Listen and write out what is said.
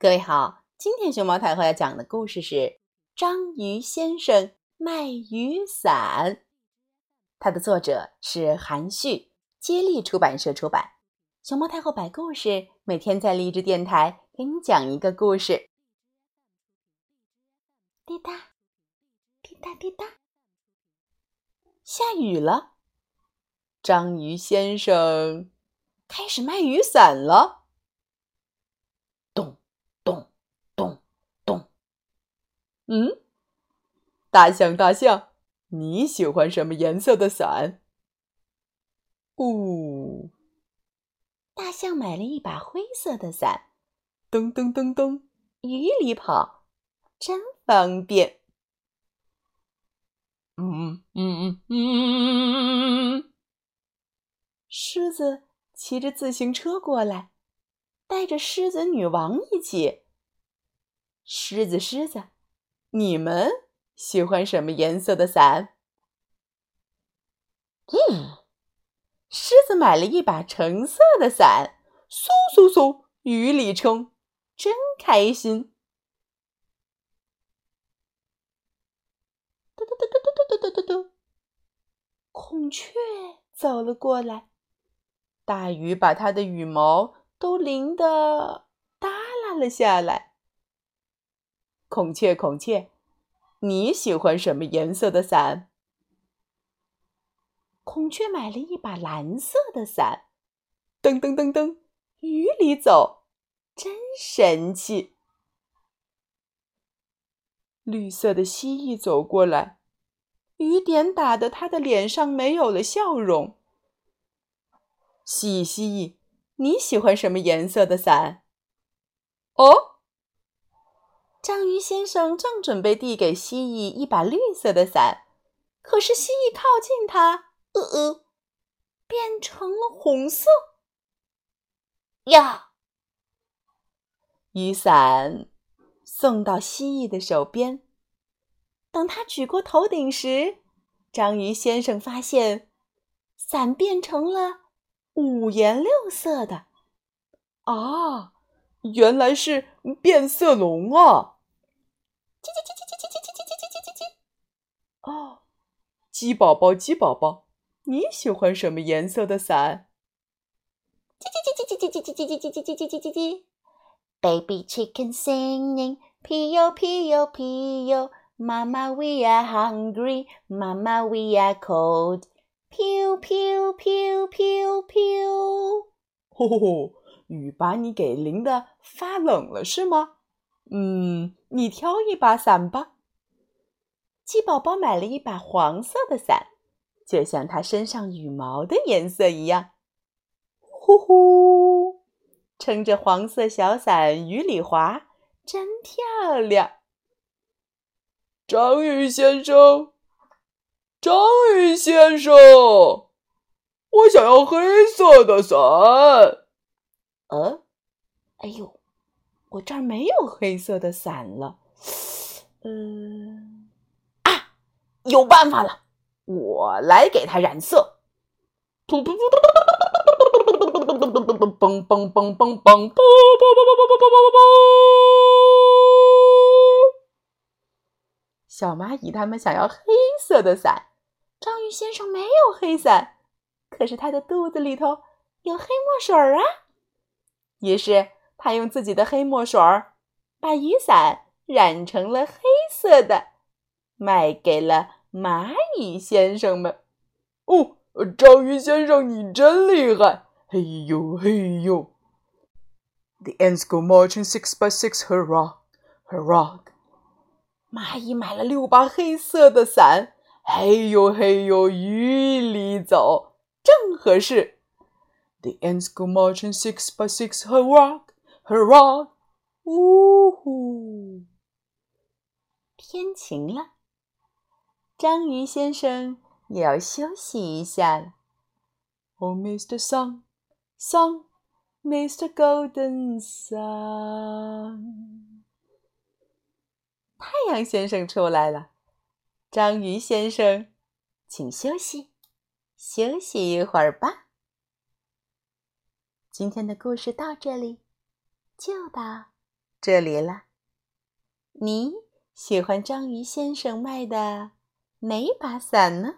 各位好，今天熊猫太后要讲的故事是《章鱼先生卖雨伞》，它的作者是韩旭，接力出版社出版。熊猫太后摆故事，每天在励志电台给你讲一个故事。滴答，滴答滴答，下雨了，章鱼先生开始卖雨伞了。嗯，大象，大象，你喜欢什么颜色的伞？哦，大象买了一把灰色的伞，噔噔噔噔，雨里跑，真方便。嗯嗯嗯嗯，狮子骑着自行车过来，带着狮子女王一起。狮子，狮子。你们喜欢什么颜色的伞？嗯，狮子买了一把橙色的伞，嗖嗖嗖，雨里冲，真开心。嘟嘟嘟嘟嘟嘟嘟嘟嘟，孔雀走了过来，大雨把它的羽毛都淋得耷拉了下来。孔雀，孔雀，你喜欢什么颜色的伞？孔雀买了一把蓝色的伞，噔噔噔噔，雨里走，真神气。绿色的蜥蜴走过来，雨点打得它的脸上没有了笑容。蜥蜴，蜥蜴，你喜欢什么颜色的伞？哦。章鱼先生正准备递给蜥蜴一把绿色的伞，可是蜥蜴靠近它，呃呃，变成了红色。呀！雨伞送到蜥蜴的手边，等他举过头顶时，章鱼先生发现伞变成了五颜六色的。啊！原来是变色龙啊！叽叽叽叽叽叽叽叽叽叽叽叽叽！哦，鸡宝宝，鸡宝宝，你喜欢什么颜色的伞？叽叽叽叽叽叽叽叽叽叽叽叽叽叽叽叽！Baby chicken singing, pio pio pio. Mama we are hungry, Mama we are cold. Pew pew pew pew pew. 吼吼吼！雨把你给淋得发冷了是吗？嗯，你挑一把伞吧。鸡宝宝买了一把黄色的伞，就像它身上羽毛的颜色一样。呼呼，撑着黄色小伞，雨里滑，真漂亮。章鱼先生，章鱼先生，我想要黑色的伞。呃，哎呦，我这儿没有黑色的伞了。嗯，啊，有办法了，我来给它染色。突突突突突突突突突突突突嘣嘣嘣嘣嘣嘣嘣嘣嘣嘣嘣嘣嘣嘣！小蚂蚁他们想要黑色的伞，章鱼先生没有黑伞，可是他的肚子里头有黑墨水儿啊。于是，他用自己的黑墨水儿把雨伞染成了黑色的，卖给了蚂蚁先生们。哦，章鱼先生，你真厉害！嘿呦嘿呦！The ants go marching six by six, hurrah, hurrah！蚂蚁买了六把黑色的伞，嘿呦嘿呦，雨里走正合适。The ants go marching six by six, hurrah, hurrah! 呜呼！天晴了，章鱼先生也要休息一下了。Oh, Mr. Sun, Sun, Mr. Golden Sun！太阳先生出来了，章鱼先生，请休息，休息一会儿吧。今天的故事到这里就到这里了。你喜欢章鱼先生卖的哪把伞呢？